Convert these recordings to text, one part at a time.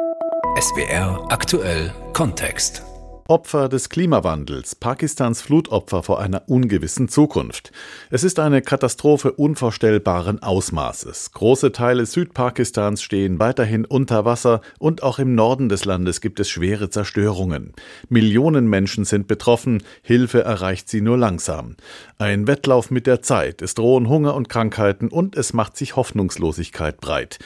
SBR aktuell Kontext. Opfer des Klimawandels, Pakistans Flutopfer vor einer ungewissen Zukunft. Es ist eine Katastrophe unvorstellbaren Ausmaßes. Große Teile Südpakistans stehen weiterhin unter Wasser und auch im Norden des Landes gibt es schwere Zerstörungen. Millionen Menschen sind betroffen, Hilfe erreicht sie nur langsam. Ein Wettlauf mit der Zeit, es drohen Hunger und Krankheiten und es macht sich Hoffnungslosigkeit breit.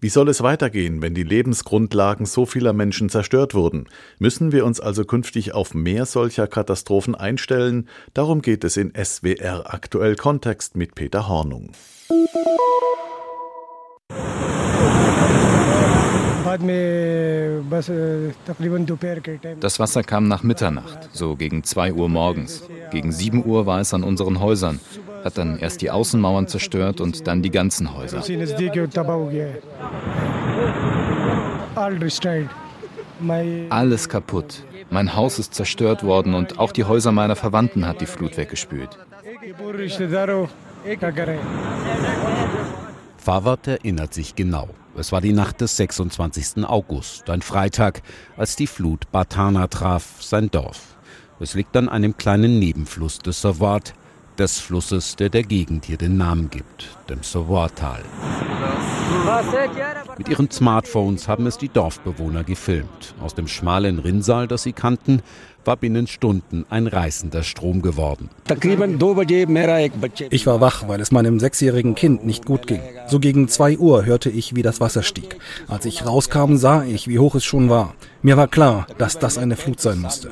Wie soll es weitergehen, wenn die Lebensgrundlagen so vieler Menschen zerstört wurden? Müssen wir uns also künftig auf mehr solcher Katastrophen einstellen? Darum geht es in SWR Aktuell Kontext mit Peter Hornung. Das Wasser kam nach Mitternacht, so gegen 2 Uhr morgens. Gegen 7 Uhr war es an unseren Häusern hat dann erst die Außenmauern zerstört und dann die ganzen Häuser. Alles kaputt. Mein Haus ist zerstört worden und auch die Häuser meiner Verwandten hat die Flut weggespült. Fawad erinnert sich genau. Es war die Nacht des 26. August, ein Freitag, als die Flut Batana traf, sein Dorf. Es liegt an einem kleinen Nebenfluss des Sawat, des Flusses, der der Gegend hier den Namen gibt, dem Savoir-Tal. Mit ihren Smartphones haben es die Dorfbewohner gefilmt. Aus dem schmalen Rinnsal, das sie kannten, war binnen Stunden ein reißender Strom geworden. Ich war wach, weil es meinem sechsjährigen Kind nicht gut ging. So gegen zwei Uhr hörte ich, wie das Wasser stieg. Als ich rauskam, sah ich, wie hoch es schon war. Mir war klar, dass das eine Flut sein musste.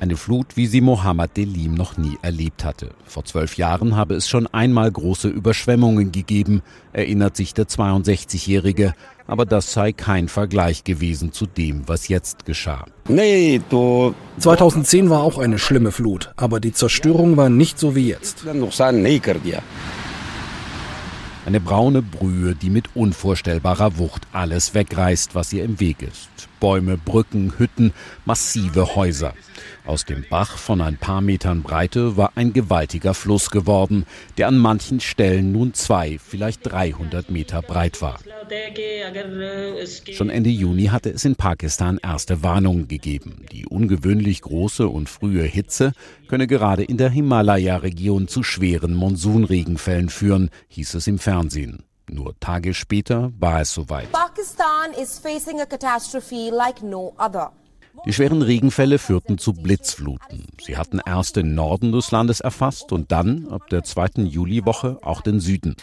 Eine Flut, wie sie Mohammed Delim noch nie erlebt hatte. Vor zwölf Jahren habe es schon einmal große Überschwemmungen gegeben, erinnert sich der 62-Jährige aber das sei kein Vergleich gewesen zu dem, was jetzt geschah. 2010 war auch eine schlimme Flut, aber die Zerstörung war nicht so wie jetzt. Eine braune Brühe, die mit unvorstellbarer Wucht alles wegreißt, was ihr im Weg ist. Bäume, Brücken, Hütten, massive Häuser. Aus dem Bach von ein paar Metern Breite war ein gewaltiger Fluss geworden, der an manchen Stellen nun zwei, vielleicht 300 Meter breit war. Schon Ende Juni hatte es in Pakistan erste Warnungen gegeben. Die ungewöhnlich große und frühe Hitze könne gerade in der Himalaya-Region zu schweren Monsunregenfällen führen, hieß es im Fernsehen. Nur Tage später war es soweit. Pakistan is facing a catastrophe like no other. Die schweren Regenfälle führten zu Blitzfluten. Sie hatten erst den Norden des Landes erfasst und dann, ab der zweiten Juliwoche, auch den Süden.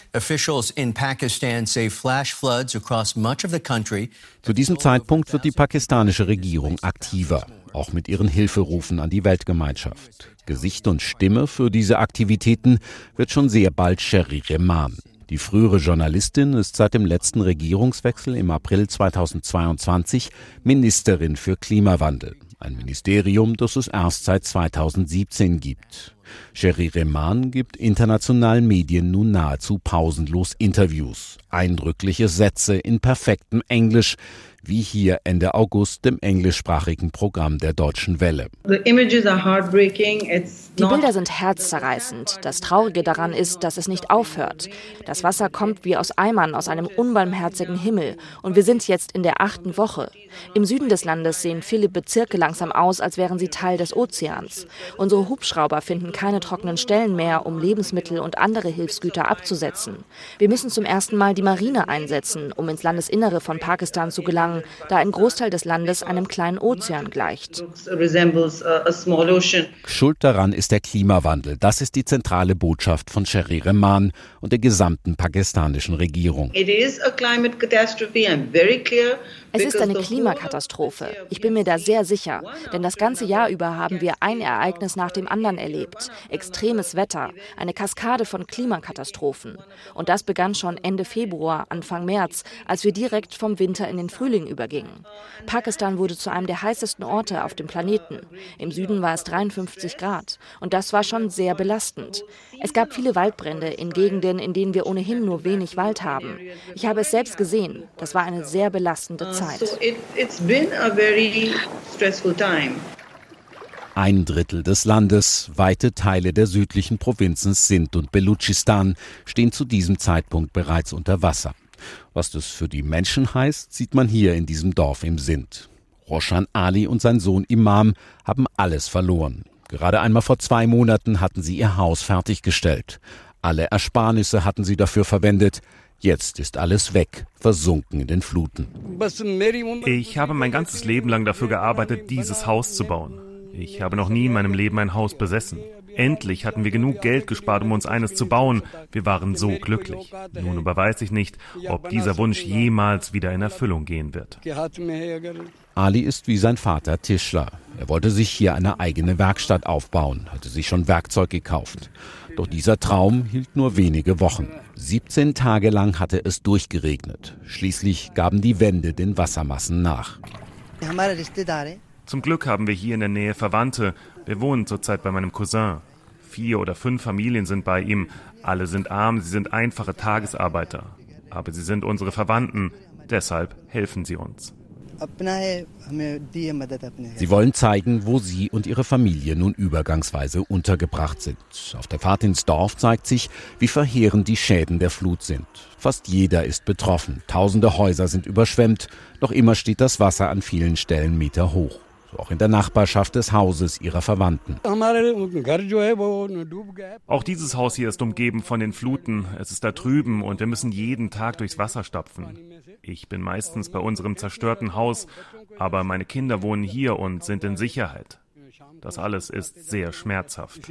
Zu diesem Zeitpunkt wird die pakistanische Regierung aktiver, auch mit ihren Hilferufen an die Weltgemeinschaft. Gesicht und Stimme für diese Aktivitäten wird schon sehr bald Sherry Rehman. Die frühere Journalistin ist seit dem letzten Regierungswechsel im April 2022 Ministerin für Klimawandel. Ein Ministerium, das es erst seit 2017 gibt. Sherry Rehman gibt internationalen Medien nun nahezu pausenlos Interviews, eindrückliche Sätze in perfektem Englisch, wie hier Ende August im englischsprachigen Programm der Deutschen Welle. Die Bilder sind herzzerreißend. Das Traurige daran ist, dass es nicht aufhört. Das Wasser kommt wie aus Eimern aus einem unbarmherzigen Himmel und wir sind jetzt in der achten Woche. Im Süden des Landes sehen viele Bezirke langsam aus, als wären sie Teil des Ozeans. Unsere Hubschrauber finden keine trockenen Stellen mehr, um Lebensmittel und andere Hilfsgüter abzusetzen. Wir müssen zum ersten Mal die Marine einsetzen, um ins Landesinnere von Pakistan zu gelangen da ein Großteil des Landes einem kleinen Ozean gleicht. Schuld daran ist der Klimawandel. Das ist die zentrale Botschaft von Sherry Rehman und der gesamten pakistanischen Regierung. It is a climate catastrophe. I'm very clear. Es ist eine Klimakatastrophe. Ich bin mir da sehr sicher, denn das ganze Jahr über haben wir ein Ereignis nach dem anderen erlebt. Extremes Wetter, eine Kaskade von Klimakatastrophen. Und das begann schon Ende Februar, Anfang März, als wir direkt vom Winter in den Frühling übergingen. Pakistan wurde zu einem der heißesten Orte auf dem Planeten. Im Süden war es 53 Grad. Und das war schon sehr belastend. Es gab viele Waldbrände in Gegenden, in denen wir ohnehin nur wenig Wald haben. Ich habe es selbst gesehen. Das war eine sehr belastende Zeit. Ein Drittel des Landes, weite Teile der südlichen Provinzen Sindh und Belutschistan stehen zu diesem Zeitpunkt bereits unter Wasser. Was das für die Menschen heißt, sieht man hier in diesem Dorf im Sindh. Roshan Ali und sein Sohn Imam haben alles verloren. Gerade einmal vor zwei Monaten hatten sie ihr Haus fertiggestellt. Alle Ersparnisse hatten sie dafür verwendet. Jetzt ist alles weg, versunken in den Fluten. Ich habe mein ganzes Leben lang dafür gearbeitet, dieses Haus zu bauen. Ich habe noch nie in meinem Leben ein Haus besessen. Endlich hatten wir genug Geld gespart, um uns eines zu bauen. Wir waren so glücklich. Nun aber weiß ich nicht, ob dieser Wunsch jemals wieder in Erfüllung gehen wird. Ali ist wie sein Vater Tischler. Er wollte sich hier eine eigene Werkstatt aufbauen, hatte sich schon Werkzeug gekauft. Doch dieser Traum hielt nur wenige Wochen. 17 Tage lang hatte es durchgeregnet. Schließlich gaben die Wände den Wassermassen nach. Zum Glück haben wir hier in der Nähe Verwandte. Wir wohnen zurzeit bei meinem Cousin. Vier oder fünf Familien sind bei ihm. Alle sind arm, sie sind einfache Tagesarbeiter. Aber sie sind unsere Verwandten. Deshalb helfen sie uns. Sie wollen zeigen, wo Sie und Ihre Familie nun übergangsweise untergebracht sind. Auf der Fahrt ins Dorf zeigt sich, wie verheerend die Schäden der Flut sind. Fast jeder ist betroffen. Tausende Häuser sind überschwemmt. Noch immer steht das Wasser an vielen Stellen Meter hoch auch in der Nachbarschaft des Hauses ihrer Verwandten. Auch dieses Haus hier ist umgeben von den Fluten. Es ist da drüben und wir müssen jeden Tag durchs Wasser stapfen. Ich bin meistens bei unserem zerstörten Haus, aber meine Kinder wohnen hier und sind in Sicherheit. Das alles ist sehr schmerzhaft.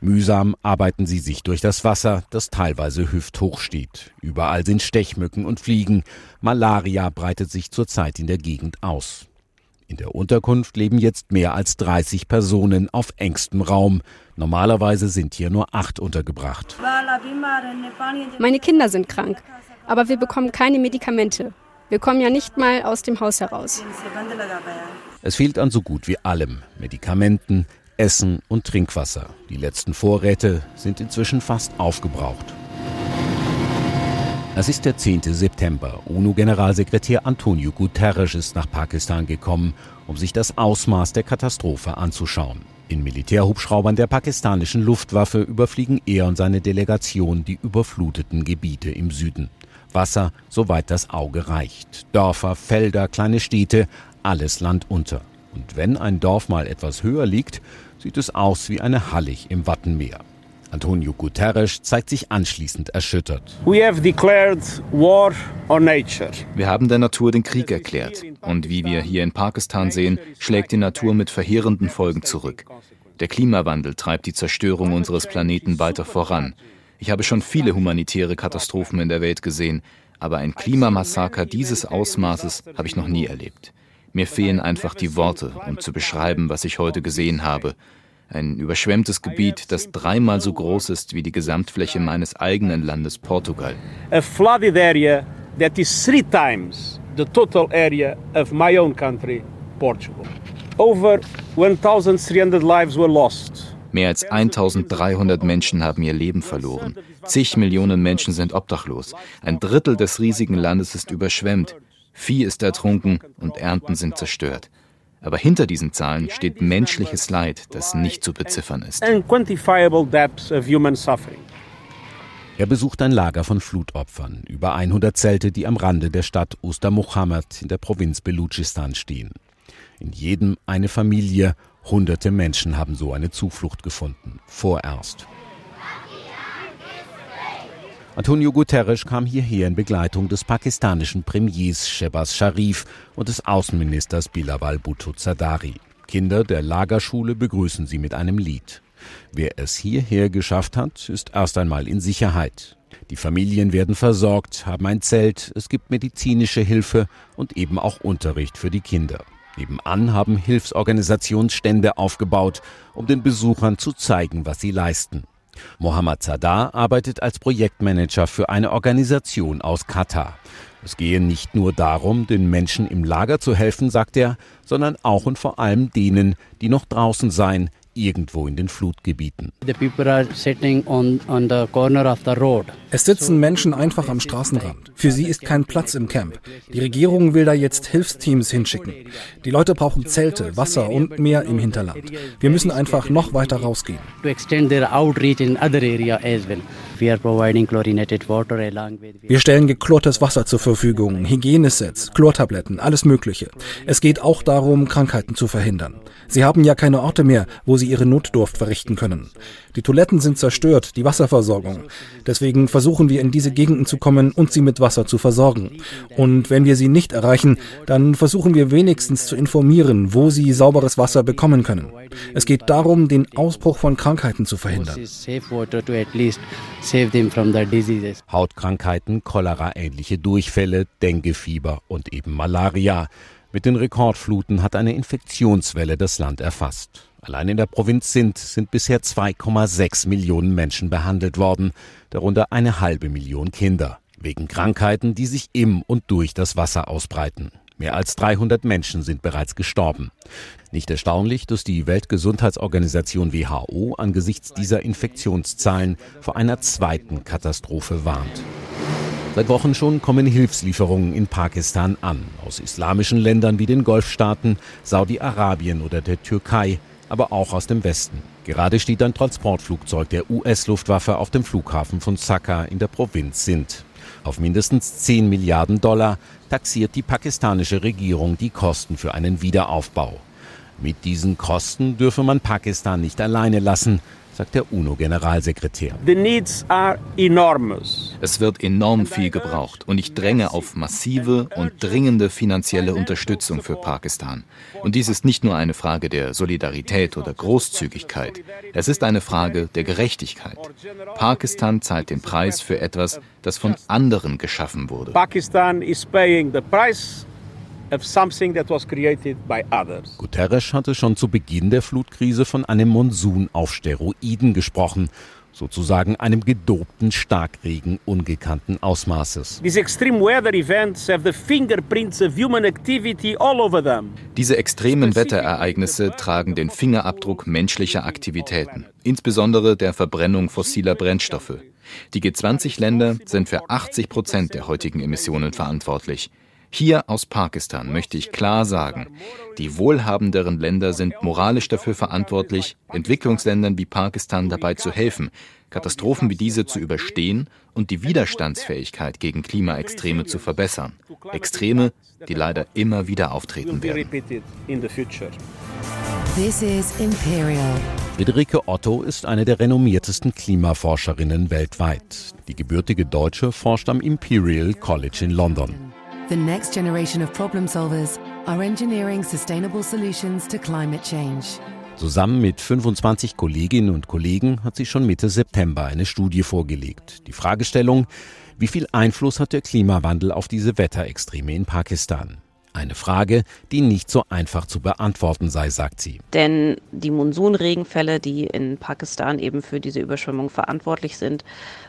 Mühsam arbeiten sie sich durch das Wasser, das teilweise hüfthoch steht. Überall sind Stechmücken und Fliegen. Malaria breitet sich zurzeit in der Gegend aus. In der Unterkunft leben jetzt mehr als 30 Personen auf engstem Raum. Normalerweise sind hier nur acht untergebracht. Meine Kinder sind krank, aber wir bekommen keine Medikamente. Wir kommen ja nicht mal aus dem Haus heraus. Es fehlt an so gut wie allem. Medikamenten, Essen und Trinkwasser. Die letzten Vorräte sind inzwischen fast aufgebraucht. Es ist der 10. September. UNO-Generalsekretär Antonio Guterres ist nach Pakistan gekommen, um sich das Ausmaß der Katastrophe anzuschauen. In Militärhubschraubern der pakistanischen Luftwaffe überfliegen er und seine Delegation die überfluteten Gebiete im Süden. Wasser, soweit das Auge reicht. Dörfer, Felder, kleine Städte, alles Land unter. Und wenn ein Dorf mal etwas höher liegt, sieht es aus wie eine Hallig im Wattenmeer. Antonio Guterres zeigt sich anschließend erschüttert. Wir haben der Natur den Krieg erklärt. Und wie wir hier in Pakistan sehen, schlägt die Natur mit verheerenden Folgen zurück. Der Klimawandel treibt die Zerstörung unseres Planeten weiter voran. Ich habe schon viele humanitäre Katastrophen in der Welt gesehen, aber ein Klimamassaker dieses Ausmaßes habe ich noch nie erlebt. Mir fehlen einfach die Worte, um zu beschreiben, was ich heute gesehen habe. Ein überschwemmtes Gebiet, das dreimal so groß ist wie die Gesamtfläche meines eigenen Landes Portugal. A flooded area that is three times the total area of my own country, Portugal. Over 1300 lives were lost. Mehr als 1300 Menschen haben ihr Leben verloren. Zig Millionen Menschen sind obdachlos. Ein Drittel des riesigen Landes ist überschwemmt. Vieh ist ertrunken und Ernten sind zerstört. Aber hinter diesen Zahlen steht menschliches Leid, das nicht zu beziffern ist. Er besucht ein Lager von Flutopfern, über 100 Zelte, die am Rande der Stadt Usta Muhammad in der Provinz Belutschistan stehen. In jedem eine Familie, hunderte Menschen haben so eine Zuflucht gefunden, vorerst. Antonio Guterres kam hierher in Begleitung des pakistanischen Premiers Shehbaz Sharif und des Außenministers Bilawal Bhutto Zardari. Kinder der Lagerschule begrüßen sie mit einem Lied. Wer es hierher geschafft hat, ist erst einmal in Sicherheit. Die Familien werden versorgt, haben ein Zelt, es gibt medizinische Hilfe und eben auch Unterricht für die Kinder. Nebenan haben Hilfsorganisationsstände aufgebaut, um den Besuchern zu zeigen, was sie leisten. Mohammad Sadar arbeitet als Projektmanager für eine Organisation aus Katar. Es gehe nicht nur darum, den Menschen im Lager zu helfen, sagt er, sondern auch und vor allem denen, die noch draußen seien, irgendwo in den Flutgebieten. Es sitzen Menschen einfach am Straßenrand. Für sie ist kein Platz im Camp. Die Regierung will da jetzt Hilfsteams hinschicken. Die Leute brauchen Zelte, Wasser und mehr im Hinterland. Wir müssen einfach noch weiter rausgehen. Wir stellen geklortes Wasser zur Verfügung, Hygienesets, Chlortabletten, alles Mögliche. Es geht auch darum, Krankheiten zu verhindern. Sie haben ja keine Orte mehr, wo sie ihre Notdurft verrichten können. Die Toiletten sind zerstört, die Wasserversorgung. Deswegen versuchen wir in diese Gegenden zu kommen und sie mit Wasser zu versorgen. Und wenn wir sie nicht erreichen, dann versuchen wir wenigstens zu informieren, wo sie sauberes Wasser bekommen können. Es geht darum, den Ausbruch von Krankheiten zu verhindern. Hautkrankheiten, Cholera-ähnliche Durchfälle, Denguefieber und eben Malaria. Mit den Rekordfluten hat eine Infektionswelle das Land erfasst. Allein in der Provinz Sindh sind bisher 2,6 Millionen Menschen behandelt worden, darunter eine halbe Million Kinder, wegen Krankheiten, die sich im und durch das Wasser ausbreiten. Mehr als 300 Menschen sind bereits gestorben. Nicht erstaunlich, dass die Weltgesundheitsorganisation WHO angesichts dieser Infektionszahlen vor einer zweiten Katastrophe warnt. Seit Wochen schon kommen Hilfslieferungen in Pakistan an, aus islamischen Ländern wie den Golfstaaten, Saudi-Arabien oder der Türkei, aber auch aus dem Westen. Gerade steht ein Transportflugzeug der US-Luftwaffe auf dem Flughafen von Sakka in der Provinz Sindh. Auf mindestens 10 Milliarden Dollar taxiert die pakistanische Regierung die Kosten für einen Wiederaufbau. Mit diesen Kosten dürfe man Pakistan nicht alleine lassen, sagt der UNO-Generalsekretär. Es wird enorm viel gebraucht und ich dränge auf massive und dringende finanzielle Unterstützung für Pakistan. Und dies ist nicht nur eine Frage der Solidarität oder Großzügigkeit, es ist eine Frage der Gerechtigkeit. Pakistan zahlt den Preis für etwas, das von anderen geschaffen wurde. Pakistan is paying the price Guterres hatte schon zu Beginn der Flutkrise von einem Monsun auf Steroiden gesprochen, sozusagen einem gedobten Starkregen ungekannten Ausmaßes. Diese extremen Wetterereignisse tragen den Fingerabdruck menschlicher Aktivitäten, insbesondere der Verbrennung fossiler Brennstoffe. Die G20-Länder sind für 80 Prozent der heutigen Emissionen verantwortlich. Hier aus Pakistan möchte ich klar sagen, die wohlhabenderen Länder sind moralisch dafür verantwortlich, Entwicklungsländern wie Pakistan dabei zu helfen, Katastrophen wie diese zu überstehen und die Widerstandsfähigkeit gegen Klimaextreme zu verbessern. Extreme, die leider immer wieder auftreten werden. This is Imperial. Friederike Otto ist eine der renommiertesten Klimaforscherinnen weltweit. Die gebürtige Deutsche forscht am Imperial College in London. The next generation of problem solvers are engineering sustainable solutions to climate change. Zusammen mit 25 Kolleginnen und Kollegen hat sie schon Mitte September eine Studie vorgelegt. Die Fragestellung, wie viel Einfluss hat der Klimawandel auf diese Wetterextreme in Pakistan? Eine Frage, die nicht so einfach zu beantworten sei, sagt sie. Denn die Monsunregenfälle, die in Pakistan eben für diese Überschwemmung verantwortlich sind,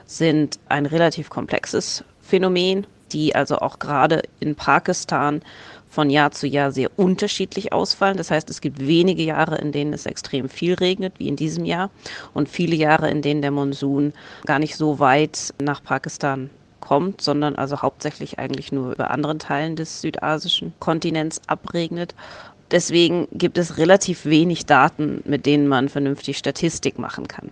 sind ein relativ komplexes Phänomen die also auch gerade in Pakistan von Jahr zu Jahr sehr unterschiedlich ausfallen. Das heißt, es gibt wenige Jahre, in denen es extrem viel regnet, wie in diesem Jahr, und viele Jahre, in denen der Monsun gar nicht so weit nach Pakistan kommt, sondern also hauptsächlich eigentlich nur über anderen Teilen des südasischen Kontinents abregnet. Deswegen gibt es relativ wenig Daten, mit denen man vernünftig Statistik machen kann.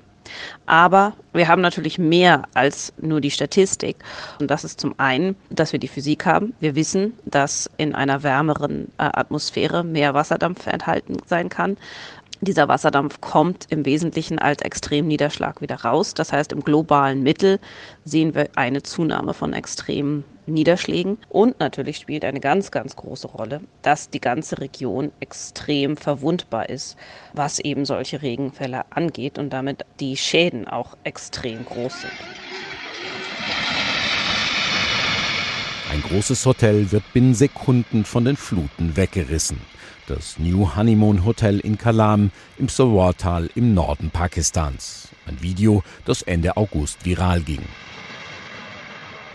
Aber wir haben natürlich mehr als nur die Statistik. Und das ist zum einen, dass wir die Physik haben. Wir wissen, dass in einer wärmeren äh, Atmosphäre mehr Wasserdampf enthalten sein kann. Dieser Wasserdampf kommt im Wesentlichen als Extremniederschlag wieder raus. Das heißt, im globalen Mittel sehen wir eine Zunahme von extremen Niederschlägen. Und natürlich spielt eine ganz, ganz große Rolle, dass die ganze Region extrem verwundbar ist, was eben solche Regenfälle angeht und damit die Schäden auch extrem groß sind. Ein großes Hotel wird binnen Sekunden von den Fluten weggerissen. Das New Honeymoon Hotel in Kalam im Sawar-Tal im Norden Pakistans. Ein Video, das Ende August viral ging.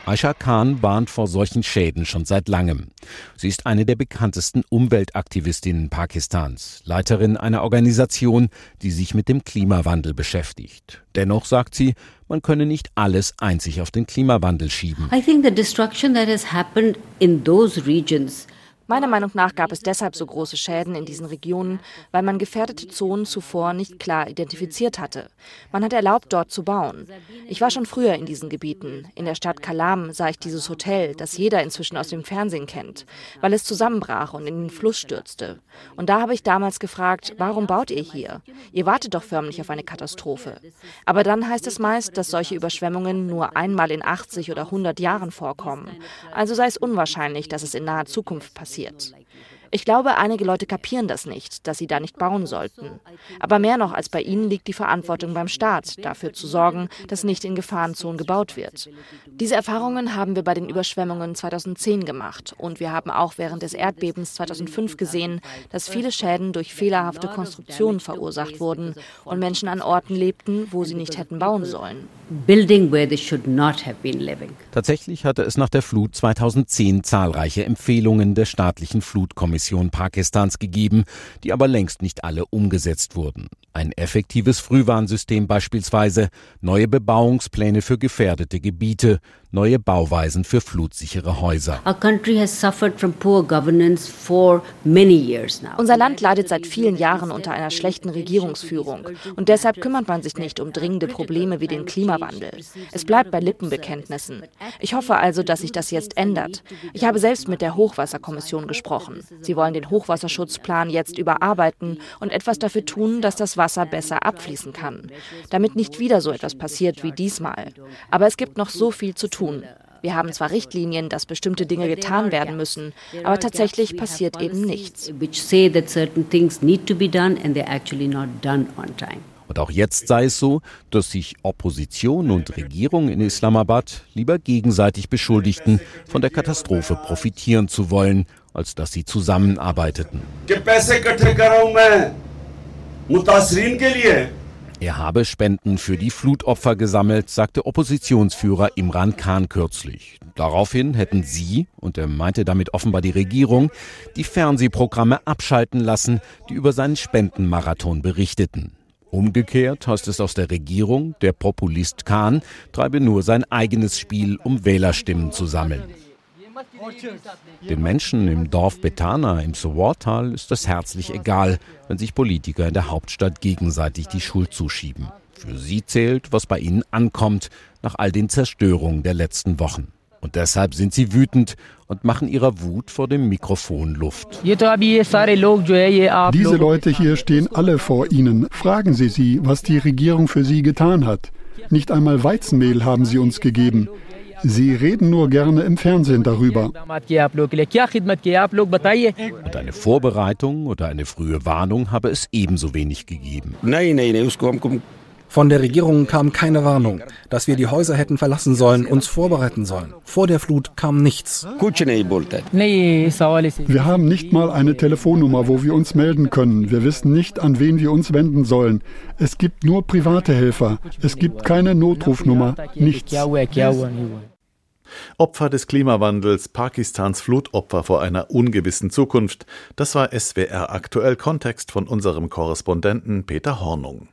Aisha Khan warnt vor solchen Schäden schon seit langem. Sie ist eine der bekanntesten Umweltaktivistinnen Pakistans, Leiterin einer Organisation, die sich mit dem Klimawandel beschäftigt. Dennoch sagt sie, man könne nicht alles einzig auf den Klimawandel schieben. I think the destruction that has happened in those regions Meiner Meinung nach gab es deshalb so große Schäden in diesen Regionen, weil man gefährdete Zonen zuvor nicht klar identifiziert hatte. Man hat erlaubt, dort zu bauen. Ich war schon früher in diesen Gebieten. In der Stadt Kalam sah ich dieses Hotel, das jeder inzwischen aus dem Fernsehen kennt, weil es zusammenbrach und in den Fluss stürzte. Und da habe ich damals gefragt, warum baut ihr hier? Ihr wartet doch förmlich auf eine Katastrophe. Aber dann heißt es meist, dass solche Überschwemmungen nur einmal in 80 oder 100 Jahren vorkommen. Also sei es unwahrscheinlich, dass es in naher Zukunft passiert passiert. Ich glaube, einige Leute kapieren das nicht, dass sie da nicht bauen sollten. Aber mehr noch als bei ihnen liegt die Verantwortung beim Staat, dafür zu sorgen, dass nicht in Gefahrenzonen gebaut wird. Diese Erfahrungen haben wir bei den Überschwemmungen 2010 gemacht und wir haben auch während des Erdbebens 2005 gesehen, dass viele Schäden durch fehlerhafte Konstruktionen verursacht wurden und Menschen an Orten lebten, wo sie nicht hätten bauen sollen. Tatsächlich hatte es nach der Flut 2010 zahlreiche Empfehlungen der staatlichen Flutkommission Mission Pakistans gegeben, die aber längst nicht alle umgesetzt wurden. Ein effektives Frühwarnsystem beispielsweise, neue Bebauungspläne für gefährdete Gebiete, neue Bauweisen für flutsichere Häuser. Unser Land leidet seit vielen Jahren unter einer schlechten Regierungsführung und deshalb kümmert man sich nicht um dringende Probleme wie den Klimawandel. Es bleibt bei Lippenbekenntnissen. Ich hoffe also, dass sich das jetzt ändert. Ich habe selbst mit der Hochwasserkommission gesprochen. Sie wollen den Hochwasserschutzplan jetzt überarbeiten und etwas dafür tun, dass das Wasser besser abfließen kann, damit nicht wieder so etwas passiert wie diesmal. Aber es gibt noch so viel zu tun. Wir haben zwar Richtlinien, dass bestimmte Dinge getan werden müssen, aber tatsächlich passiert eben nichts. Und auch jetzt sei es so, dass sich Opposition und Regierung in Islamabad lieber gegenseitig beschuldigten, von der Katastrophe profitieren zu wollen, als dass sie zusammenarbeiteten. Er habe Spenden für die Flutopfer gesammelt, sagte Oppositionsführer Imran Khan kürzlich. Daraufhin hätten sie, und er meinte damit offenbar die Regierung, die Fernsehprogramme abschalten lassen, die über seinen Spendenmarathon berichteten. Umgekehrt heißt es aus der Regierung, der Populist Khan treibe nur sein eigenes Spiel, um Wählerstimmen zu sammeln. Den Menschen im Dorf Betana im Sowartal ist es herzlich egal, wenn sich Politiker in der Hauptstadt gegenseitig die Schuld zuschieben. Für sie zählt, was bei ihnen ankommt, nach all den Zerstörungen der letzten Wochen. Und deshalb sind sie wütend und machen ihrer Wut vor dem Mikrofon Luft. Diese Leute hier stehen alle vor Ihnen. Fragen Sie sie, was die Regierung für sie getan hat. Nicht einmal Weizenmehl haben sie uns gegeben. Sie reden nur gerne im Fernsehen darüber. Und eine Vorbereitung oder eine frühe Warnung habe es ebenso wenig gegeben. Von der Regierung kam keine Warnung, dass wir die Häuser hätten verlassen sollen, uns vorbereiten sollen. Vor der Flut kam nichts. Wir haben nicht mal eine Telefonnummer, wo wir uns melden können. Wir wissen nicht, an wen wir uns wenden sollen. Es gibt nur private Helfer. Es gibt keine Notrufnummer, nichts. Opfer des Klimawandels, Pakistans Flutopfer vor einer ungewissen Zukunft. Das war SWR aktuell Kontext von unserem Korrespondenten Peter Hornung.